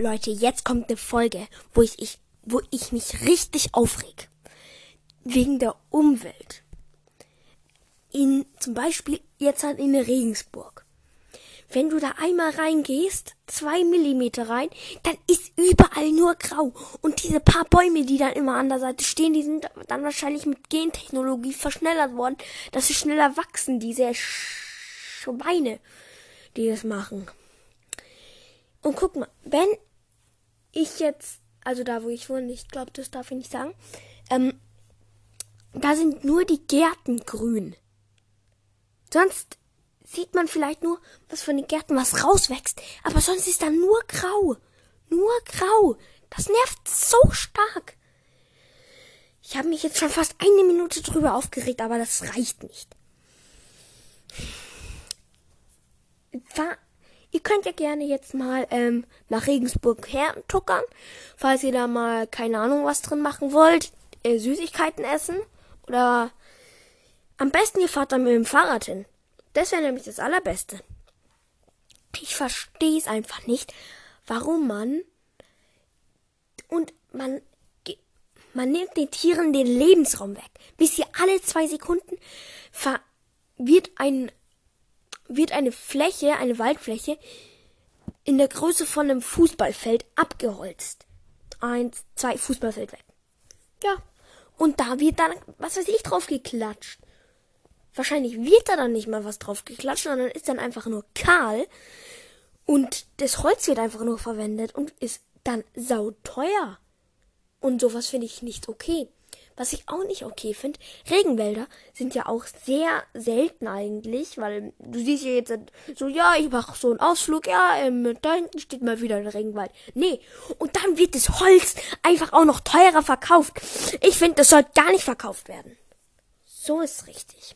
Leute, jetzt kommt eine Folge, wo ich, ich, wo ich mich richtig aufreg. Wegen der Umwelt. In, zum Beispiel jetzt halt in Regensburg. Wenn du da einmal reingehst, zwei Millimeter rein, dann ist überall nur grau. Und diese paar Bäume, die dann immer an der Seite stehen, die sind dann wahrscheinlich mit Gentechnologie verschnellert worden, dass sie schneller wachsen, diese Schweine, die das machen. Und guck mal, wenn ich jetzt, also da wo ich wohne, ich glaube, das darf ich nicht sagen, ähm, da sind nur die Gärten grün. Sonst sieht man vielleicht nur, was von den Gärten was rauswächst, aber sonst ist da nur grau. Nur grau. Das nervt so stark. Ich habe mich jetzt schon fast eine Minute drüber aufgeregt, aber das reicht nicht. War Ihr könnt ja gerne jetzt mal ähm, nach Regensburg hertuckern, falls ihr da mal keine Ahnung was drin machen wollt, äh, Süßigkeiten essen oder am besten ihr fahrt dann mit dem Fahrrad hin. Das wäre nämlich das Allerbeste. Ich verstehe es einfach nicht, warum man und man man nimmt den Tieren den Lebensraum weg. Bis hier alle zwei Sekunden wird ein wird eine Fläche, eine Waldfläche, in der Größe von einem Fußballfeld abgeholzt. Eins, zwei Fußballfeld weg. Ja. Und da wird dann, was weiß ich, drauf geklatscht. Wahrscheinlich wird da dann nicht mal was drauf geklatscht, sondern ist dann einfach nur kahl. Und das Holz wird einfach nur verwendet und ist dann sauteuer. Und sowas finde ich nicht okay. Was ich auch nicht okay finde, Regenwälder sind ja auch sehr selten eigentlich, weil du siehst ja jetzt so, ja, ich mache so einen Ausflug, ja, ähm, da hinten steht mal wieder ein Regenwald. Nee, und dann wird das Holz einfach auch noch teurer verkauft. Ich finde, das soll gar nicht verkauft werden. So ist richtig.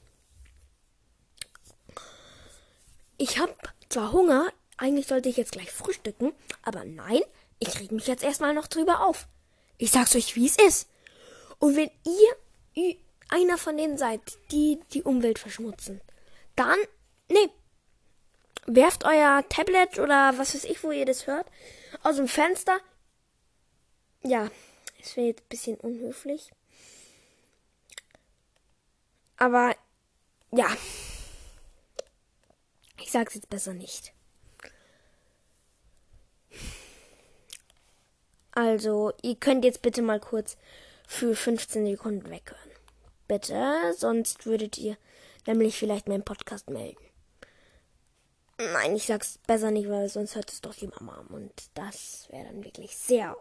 Ich habe zwar Hunger, eigentlich sollte ich jetzt gleich frühstücken, aber nein, ich reg mich jetzt erstmal noch drüber auf. Ich sag's euch, wie es ist. Und wenn ihr einer von denen seid, die die Umwelt verschmutzen, dann, nee, werft euer Tablet oder was weiß ich, wo ihr das hört, aus dem Fenster. Ja, es wäre jetzt ein bisschen unhöflich. Aber, ja. Ich sag's jetzt besser nicht. Also, ihr könnt jetzt bitte mal kurz für 15 Sekunden weghören. Bitte, sonst würdet ihr nämlich vielleicht meinen Podcast melden. Nein, ich sag's besser nicht, weil sonst hört es doch die Mama. Und das wäre dann wirklich sehr.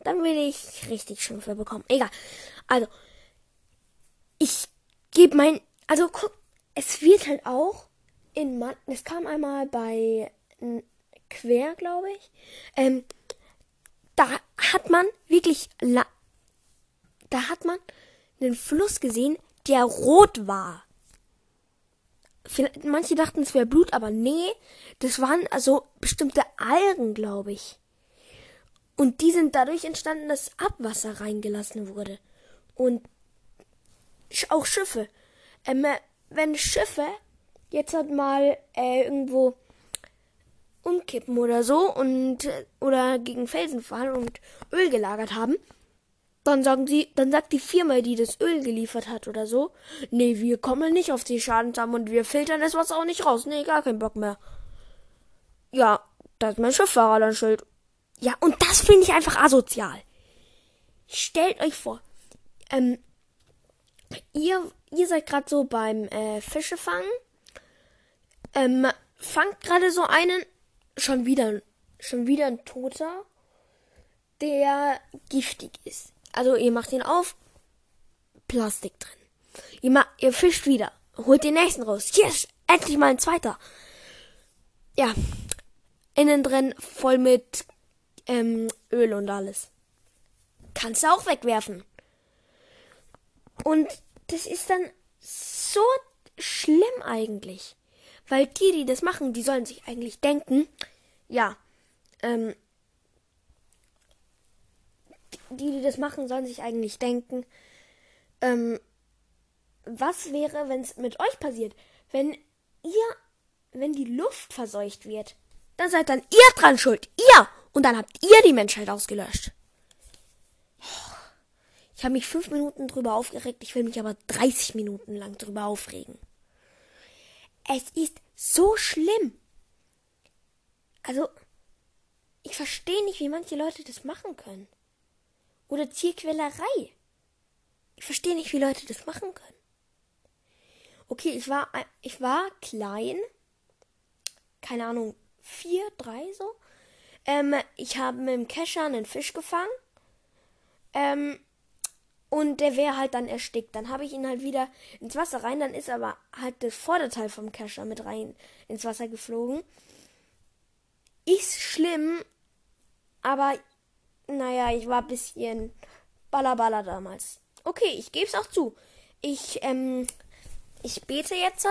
Dann würde ich richtig Schimpfe bekommen. Egal. Also, ich gebe mein. Also, guck, es wird halt auch in. Es kam einmal bei Quer, glaube ich. Ähm, da hat man wirklich da hat man einen Fluss gesehen, der rot war. Manche dachten, es wäre Blut, aber nee, das waren also bestimmte Algen, glaube ich. Und die sind dadurch entstanden, dass Abwasser reingelassen wurde. Und auch Schiffe. Ähm, wenn Schiffe jetzt halt mal äh, irgendwo umkippen oder so und äh, oder gegen Felsen fahren und Öl gelagert haben, dann sagen sie, dann sagt die Firma, die das Öl geliefert hat oder so, nee, wir kommen nicht auf die Schadensam und wir filtern das Wasser auch nicht raus. Nee, gar keinen Bock mehr. Ja, da ist mein Schifffahrer dann schuld. Ja, und das finde ich einfach asozial. Stellt euch vor, ähm, ihr, ihr seid gerade so beim äh, Fischefangen, ähm, fangt gerade so einen, schon wieder, schon wieder ein Toter, der giftig ist. Also ihr macht ihn auf, Plastik drin. Ihr, ma ihr fischt wieder, holt den nächsten raus. Yes, endlich mal ein zweiter. Ja, innen drin voll mit ähm, Öl und alles. Kannst du auch wegwerfen. Und das ist dann so schlimm eigentlich. Weil die, die das machen, die sollen sich eigentlich denken, ja, ähm, die, die das machen, sollen sich eigentlich denken, ähm, was wäre, wenn es mit euch passiert? Wenn ihr, wenn die Luft verseucht wird, dann seid dann ihr dran schuld. Ihr! Und dann habt ihr die Menschheit ausgelöscht. Ich habe mich fünf Minuten drüber aufgeregt, ich will mich aber 30 Minuten lang drüber aufregen. Es ist so schlimm. Also, ich verstehe nicht, wie manche Leute das machen können. Oder Tierquälerei. Ich verstehe nicht, wie Leute das machen können. Okay, ich war, ich war klein. Keine Ahnung, vier, drei so. Ähm, ich habe mit dem Kescher einen Fisch gefangen. Ähm, und der wäre halt dann erstickt. Dann habe ich ihn halt wieder ins Wasser rein. Dann ist aber halt das Vorderteil vom Kescher mit rein ins Wasser geflogen. Ist schlimm, aber naja, ich war ein bisschen ballerballer damals. Okay, ich gebe es auch zu. Ich, ähm, ich bete jetzt.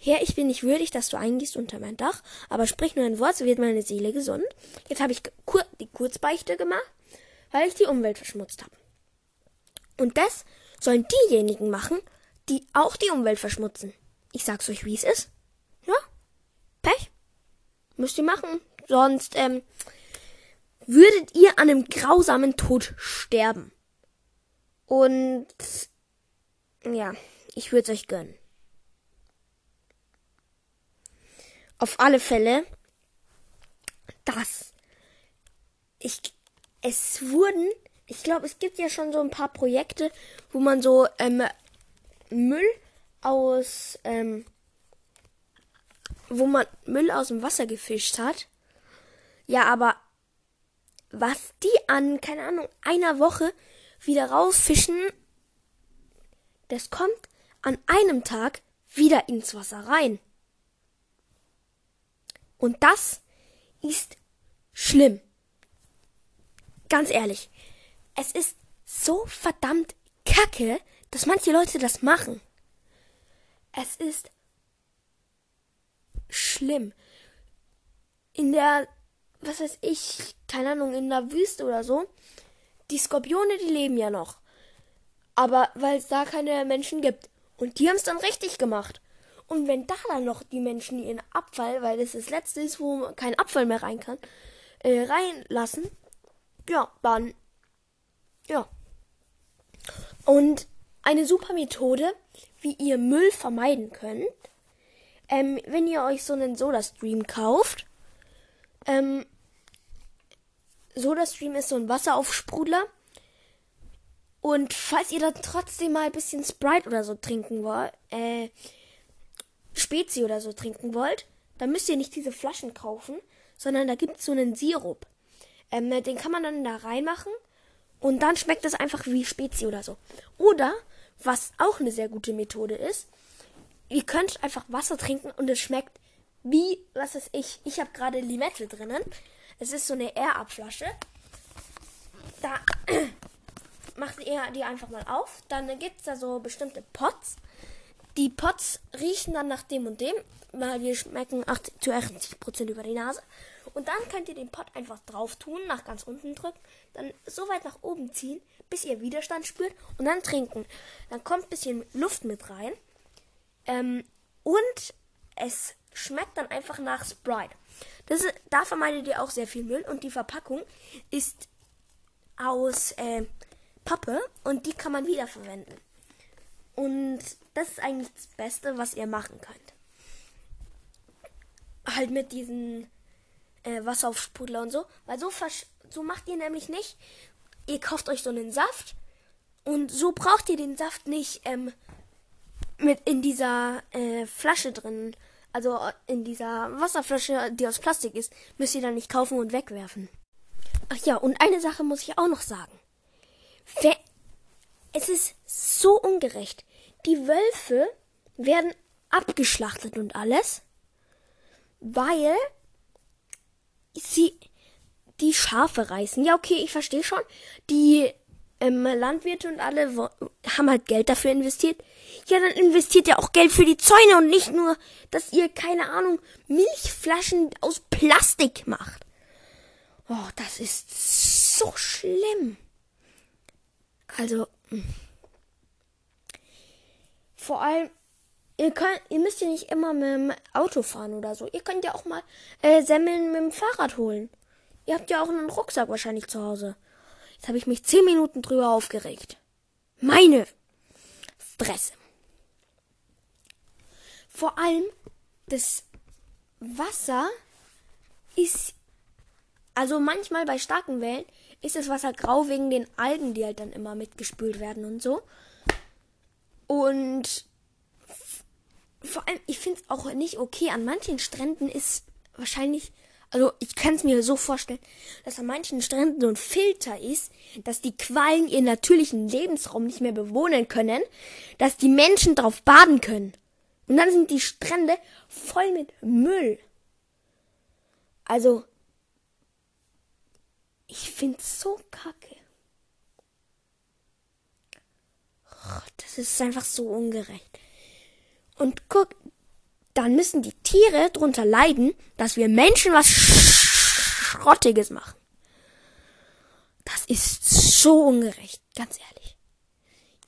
Herr, ich bin nicht würdig, dass du eingehst unter mein Dach, aber sprich nur ein Wort, so wird meine Seele gesund. Jetzt habe ich kur die Kurzbeichte gemacht, weil ich die Umwelt verschmutzt habe. Und das sollen diejenigen machen, die auch die Umwelt verschmutzen. Ich sag's euch, wie es ist. Ja? Pech. Müsst ihr machen. Sonst, ähm, würdet ihr an einem grausamen Tod sterben. Und ja, ich würde es euch gönnen. Auf alle Fälle, dass ich es wurden, ich glaube, es gibt ja schon so ein paar Projekte, wo man so ähm, Müll aus ähm, wo man Müll aus dem Wasser gefischt hat. Ja, aber was die an, keine Ahnung, einer Woche wieder rauffischen, das kommt an einem Tag wieder ins Wasser rein. Und das ist schlimm. Ganz ehrlich, es ist so verdammt kacke, dass manche Leute das machen. Es ist schlimm. In der was weiß ich, keine Ahnung, in der Wüste oder so. Die Skorpione, die leben ja noch. Aber weil es da keine Menschen gibt. Und die haben es dann richtig gemacht. Und wenn da dann noch die Menschen ihren Abfall, weil das das letzte ist, wo kein Abfall mehr rein kann, äh, reinlassen, ja, dann, ja. Und eine super Methode, wie ihr Müll vermeiden könnt, ähm, wenn ihr euch so einen Soda-Stream kauft, ähm, SodaStream ist so ein Wasseraufsprudler. Und falls ihr dann trotzdem mal ein bisschen Sprite oder so trinken wollt, äh, Spezi oder so trinken wollt, dann müsst ihr nicht diese Flaschen kaufen, sondern da gibt es so einen Sirup. Ähm, den kann man dann da reinmachen und dann schmeckt es einfach wie Spezi oder so. Oder, was auch eine sehr gute Methode ist, ihr könnt einfach Wasser trinken und es schmeckt wie, was ist ich, ich habe gerade Limette drinnen. Es ist so eine Air-Up-Flasche. Da macht ihr die einfach mal auf. Dann gibt es da so bestimmte Pots. Die Pots riechen dann nach dem und dem, weil die schmecken 80, zu 80% über die Nase. Und dann könnt ihr den Pot einfach drauf tun, nach ganz unten drücken, dann so weit nach oben ziehen, bis ihr Widerstand spürt und dann trinken. Dann kommt ein bisschen Luft mit rein. Ähm, und es schmeckt dann einfach nach Sprite. Das ist, da vermeidet ihr auch sehr viel Müll und die Verpackung ist aus äh, Pappe und die kann man wiederverwenden. Und das ist eigentlich das Beste, was ihr machen könnt. Halt mit diesen äh, Wasseraufsprudler und so. Weil so, so macht ihr nämlich nicht. Ihr kauft euch so einen Saft und so braucht ihr den Saft nicht ähm, mit in dieser äh, Flasche drin also in dieser Wasserflasche, die aus Plastik ist, müsst ihr dann nicht kaufen und wegwerfen. Ach ja, und eine Sache muss ich auch noch sagen. Es ist so ungerecht. Die Wölfe werden abgeschlachtet und alles, weil sie die Schafe reißen. Ja, okay, ich verstehe schon. Die ähm, Landwirte und alle haben halt Geld dafür investiert. Ja, dann investiert ihr auch Geld für die Zäune und nicht nur, dass ihr, keine Ahnung, Milchflaschen aus Plastik macht. Oh, das ist so schlimm. Also, hm. vor allem, ihr könnt, ihr müsst ja nicht immer mit dem Auto fahren oder so. Ihr könnt ja auch mal äh, Semmeln mit dem Fahrrad holen. Ihr habt ja auch einen Rucksack wahrscheinlich zu Hause. Jetzt habe ich mich zehn Minuten drüber aufgeregt. Meine Fresse. Vor allem das Wasser ist, also manchmal bei starken Wellen ist das Wasser grau wegen den Algen, die halt dann immer mitgespült werden und so. Und vor allem, ich finde es auch nicht okay. An manchen Stränden ist wahrscheinlich, also ich kann es mir so vorstellen, dass an manchen Stränden so ein Filter ist, dass die Quallen ihren natürlichen Lebensraum nicht mehr bewohnen können, dass die Menschen drauf baden können. Und dann sind die Strände voll mit Müll. Also, ich find's so kacke. Das ist einfach so ungerecht. Und guck, dann müssen die Tiere drunter leiden, dass wir Menschen was Schrottiges machen. Das ist so ungerecht, ganz ehrlich.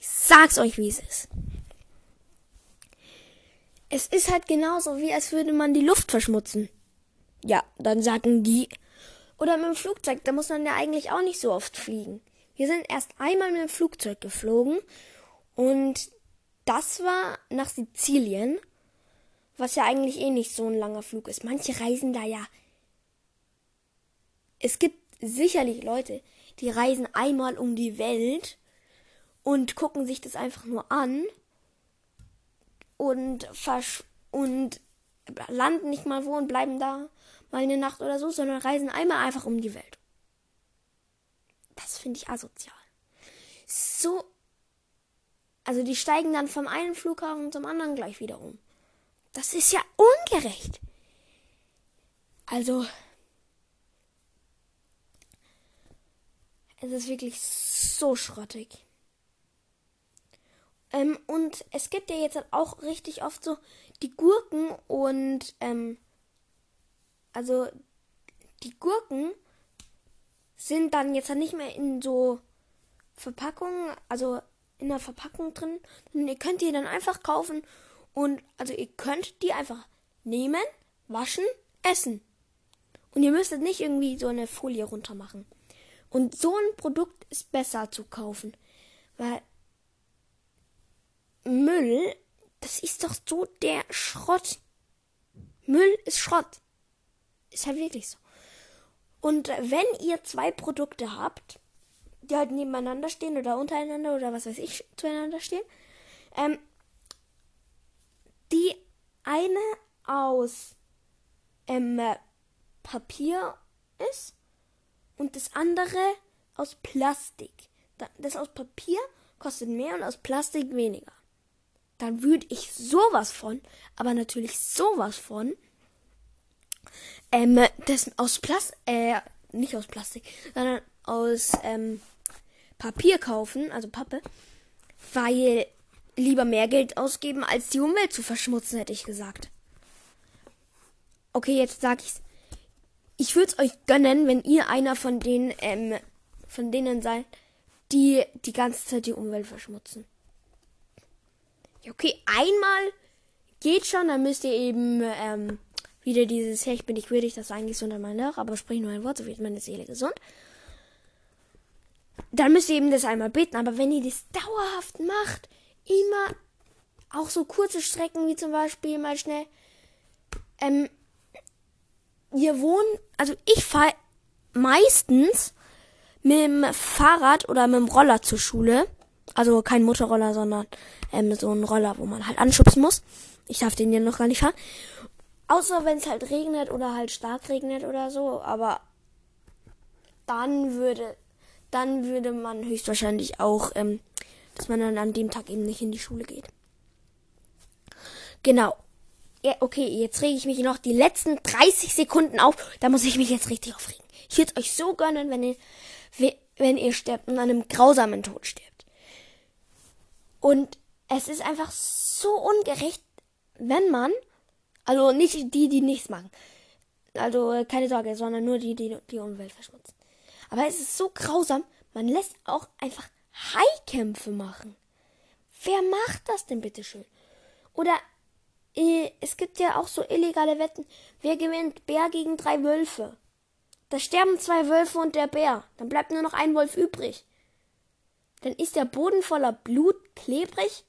Ich sag's euch, wie es ist. Es ist halt genauso, wie als würde man die Luft verschmutzen. Ja, dann sagen die. Oder mit dem Flugzeug, da muss man ja eigentlich auch nicht so oft fliegen. Wir sind erst einmal mit dem Flugzeug geflogen und das war nach Sizilien, was ja eigentlich eh nicht so ein langer Flug ist. Manche reisen da ja. Es gibt sicherlich Leute, die reisen einmal um die Welt und gucken sich das einfach nur an und versch und landen nicht mal wo und bleiben da mal eine Nacht oder so, sondern reisen einmal einfach um die Welt. Das finde ich asozial. So. Also die steigen dann vom einen Flughafen zum anderen gleich wieder um. Das ist ja ungerecht. Also. Es ist wirklich so schrottig. Ähm, und es gibt ja jetzt auch richtig oft so die Gurken und ähm, also die Gurken sind dann jetzt nicht mehr in so Verpackungen, also in der Verpackung drin, sondern ihr könnt die dann einfach kaufen und also ihr könnt die einfach nehmen, waschen, essen. Und ihr müsstet nicht irgendwie so eine Folie runter machen. Und so ein Produkt ist besser zu kaufen, weil Müll, das ist doch so der Schrott. Müll ist Schrott. Ist halt wirklich so. Und wenn ihr zwei Produkte habt, die halt nebeneinander stehen oder untereinander oder was weiß ich zueinander stehen, ähm, die eine aus ähm, Papier ist und das andere aus Plastik. Das aus Papier kostet mehr und aus Plastik weniger. Dann würde ich sowas von, aber natürlich sowas von ähm, das aus Plastik, äh, nicht aus Plastik, sondern aus ähm, Papier kaufen, also Pappe, weil lieber mehr Geld ausgeben, als die Umwelt zu verschmutzen, hätte ich gesagt. Okay, jetzt sag ich's. Ich würde es euch gönnen, wenn ihr einer von den, ähm, von denen seid, die die ganze Zeit die Umwelt verschmutzen. Ja, okay, einmal geht schon, dann müsst ihr eben, ähm, wieder dieses, hey, ich bin nicht würdig, dass du eigentlich so unter mein Dach, aber sprich nur ein Wort, so wird meine Seele gesund. Dann müsst ihr eben das einmal beten, aber wenn ihr das dauerhaft macht, immer auch so kurze Strecken wie zum Beispiel mal schnell, ähm, ihr wohnt, also ich fahre meistens mit dem Fahrrad oder mit dem Roller zur Schule. Also kein Motorroller, sondern ähm, so ein Roller, wo man halt anschubsen muss. Ich darf den ja noch gar nicht fahren. Außer wenn es halt regnet oder halt stark regnet oder so. Aber dann würde, dann würde man höchstwahrscheinlich auch, ähm, dass man dann an dem Tag eben nicht in die Schule geht. Genau. Ja, okay, jetzt rege ich mich noch die letzten 30 Sekunden auf. Da muss ich mich jetzt richtig aufregen. Ich würde euch so gönnen, wenn ihr, wenn ihr sterbt und an einem grausamen Tod stirbt. Und es ist einfach so ungerecht, wenn man also nicht die, die nichts machen. Also äh, keine Sorge, sondern nur die, die die Umwelt verschmutzen. Aber es ist so grausam, man lässt auch einfach Haikämpfe machen. Wer macht das denn bitteschön? Oder äh, es gibt ja auch so illegale Wetten. Wer gewinnt Bär gegen drei Wölfe? Da sterben zwei Wölfe und der Bär. Dann bleibt nur noch ein Wolf übrig. Dann ist der Boden voller Blut, klebrig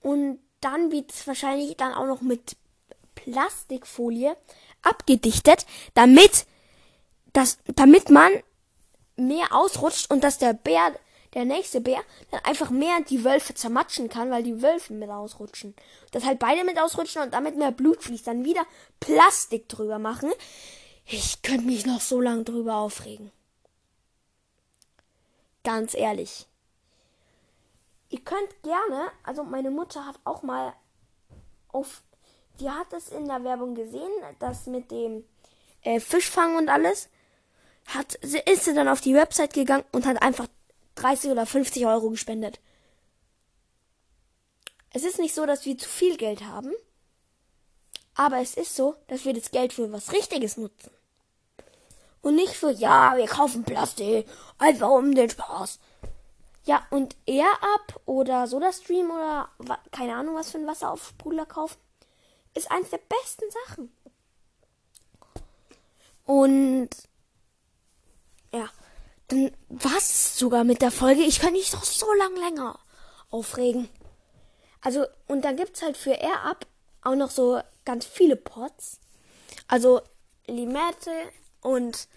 und dann wird es wahrscheinlich dann auch noch mit Plastikfolie abgedichtet, damit das, damit man mehr ausrutscht und dass der Bär, der nächste Bär, dann einfach mehr die Wölfe zermatschen kann, weil die Wölfe mit ausrutschen. Dass halt beide mit ausrutschen und damit mehr Blut fließt. Dann wieder Plastik drüber machen. Ich könnte mich noch so lange drüber aufregen. Ganz ehrlich. Ihr könnt gerne, also meine Mutter hat auch mal auf, die hat es in der Werbung gesehen, das mit dem äh, Fischfang und alles hat, ist sie dann auf die Website gegangen und hat einfach 30 oder 50 Euro gespendet. Es ist nicht so, dass wir zu viel Geld haben, aber es ist so, dass wir das Geld für was Richtiges nutzen. Und nicht für, ja, wir kaufen Plastik, einfach um den Spaß. Ja, und Air Up oder SodaStream oder keine Ahnung, was für ein Wasseraufsprudler kaufen, ist eins der besten Sachen. Und dann war's sogar mit der Folge. Ich kann mich doch so lang länger aufregen. Also, und dann gibt's halt für Air Up auch noch so ganz viele Pots. Also, Limette und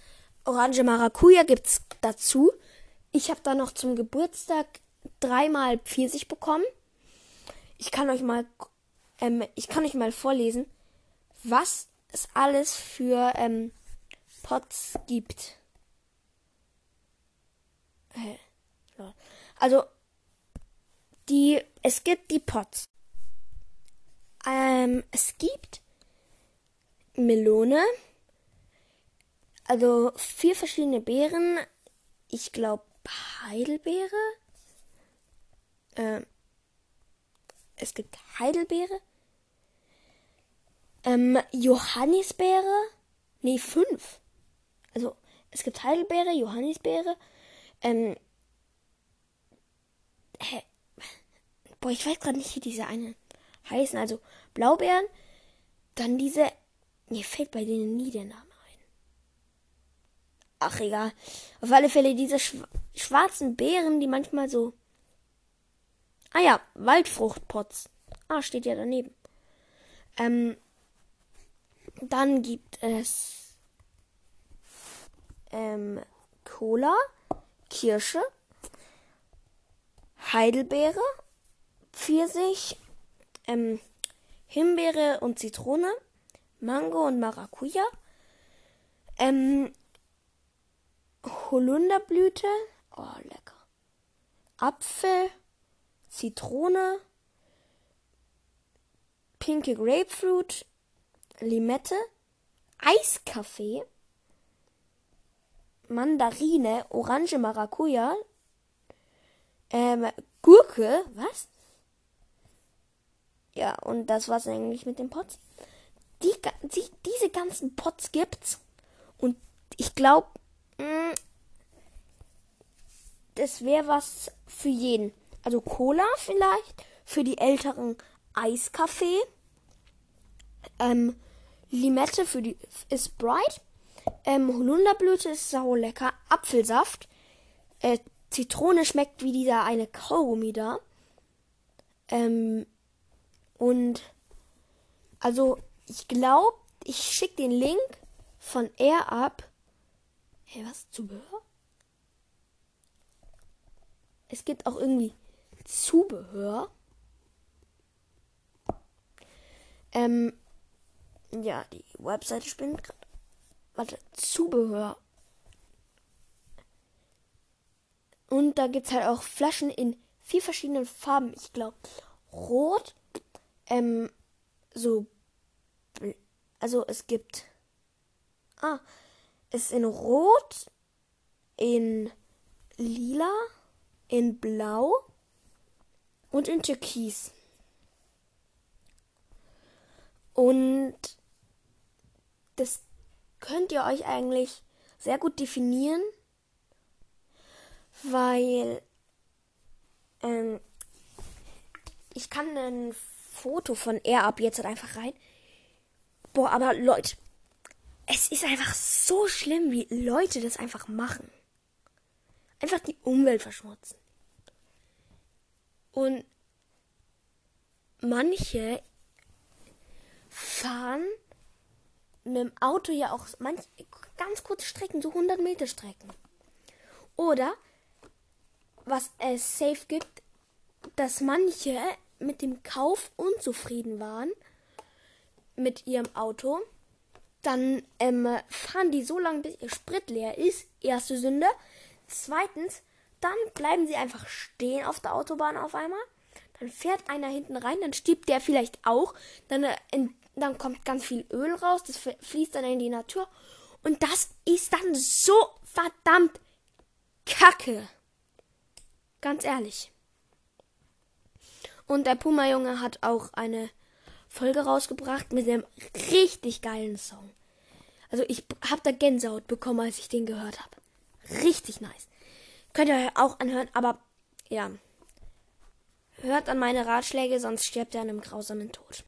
Orange Maracuja gibt's dazu. Ich habe da noch zum Geburtstag dreimal Pfirsich bekommen. Ich kann euch mal, ähm, ich kann euch mal vorlesen, was es alles für ähm, Pots gibt. Also, die, es gibt die Pots. Ähm, es gibt Melone, also vier verschiedene Beeren. Ich glaube Heidelbeere. Ähm, es gibt Heidelbeere. Ähm, Johannisbeere. Nee, fünf. Also, es gibt Heidelbeere, Johannisbeere, ähm, hä? Boah, ich weiß gerade nicht, wie diese eine heißen. Also Blaubeeren, dann diese. Mir fällt bei denen nie der Name ein. Ach, egal. Auf alle Fälle diese schw schwarzen Beeren, die manchmal so. Ah ja, Waldfruchtpots. Ah, steht ja daneben. Ähm, dann gibt es ähm, Cola. Kirsche, Heidelbeere, Pfirsich, ähm, Himbeere und Zitrone, Mango und Maracuja, ähm, Holunderblüte, oh lecker, Apfel, Zitrone, pinke Grapefruit, Limette, Eiskaffee, Mandarine, Orange Maracuja, ähm, Gurke, was? Ja, und das war's eigentlich mit den Pots. Die, die, diese ganzen Pots gibt's. Und ich glaube, mm, das wäre was für jeden. Also Cola vielleicht, für die älteren Eiskaffee. Ähm, Limette für die bright. Ähm, Holunderblüte ist sau lecker. Apfelsaft. Äh, Zitrone schmeckt wie dieser eine Kaugummi da. Ähm, und also ich glaube, ich schicke den Link von Air ab. Hey, was? Zubehör? Es gibt auch irgendwie Zubehör. Ähm, ja, die Webseite spinnt gerade warte, Zubehör. Und da gibt es halt auch Flaschen in vier verschiedenen Farben. Ich glaube, rot, ähm, so, also es gibt, ah, es ist in rot, in lila, in blau und in türkis. Und das könnt ihr euch eigentlich sehr gut definieren, weil ähm, ich kann ein Foto von er ab jetzt halt einfach rein. Boah, aber Leute, es ist einfach so schlimm, wie Leute das einfach machen. Einfach die Umwelt verschmutzen. Und manche fahren mit dem Auto ja auch manch, ganz kurze Strecken, so 100 Meter Strecken. Oder was es safe gibt, dass manche mit dem Kauf unzufrieden waren mit ihrem Auto. Dann ähm, fahren die so lange, bis ihr Sprit leer ist. Erste Sünde. Zweitens, dann bleiben sie einfach stehen auf der Autobahn auf einmal. Dann fährt einer hinten rein, dann stiebt der vielleicht auch. Dann, äh, dann kommt ganz viel Öl raus, das fließt dann in die Natur. Und das ist dann so verdammt kacke. Ganz ehrlich. Und der Puma-Junge hat auch eine Folge rausgebracht mit einem richtig geilen Song. Also ich hab da Gänsehaut bekommen, als ich den gehört habe. Richtig nice. Könnt ihr auch anhören, aber ja. Hört an meine Ratschläge, sonst stirbt er an einem grausamen Tod.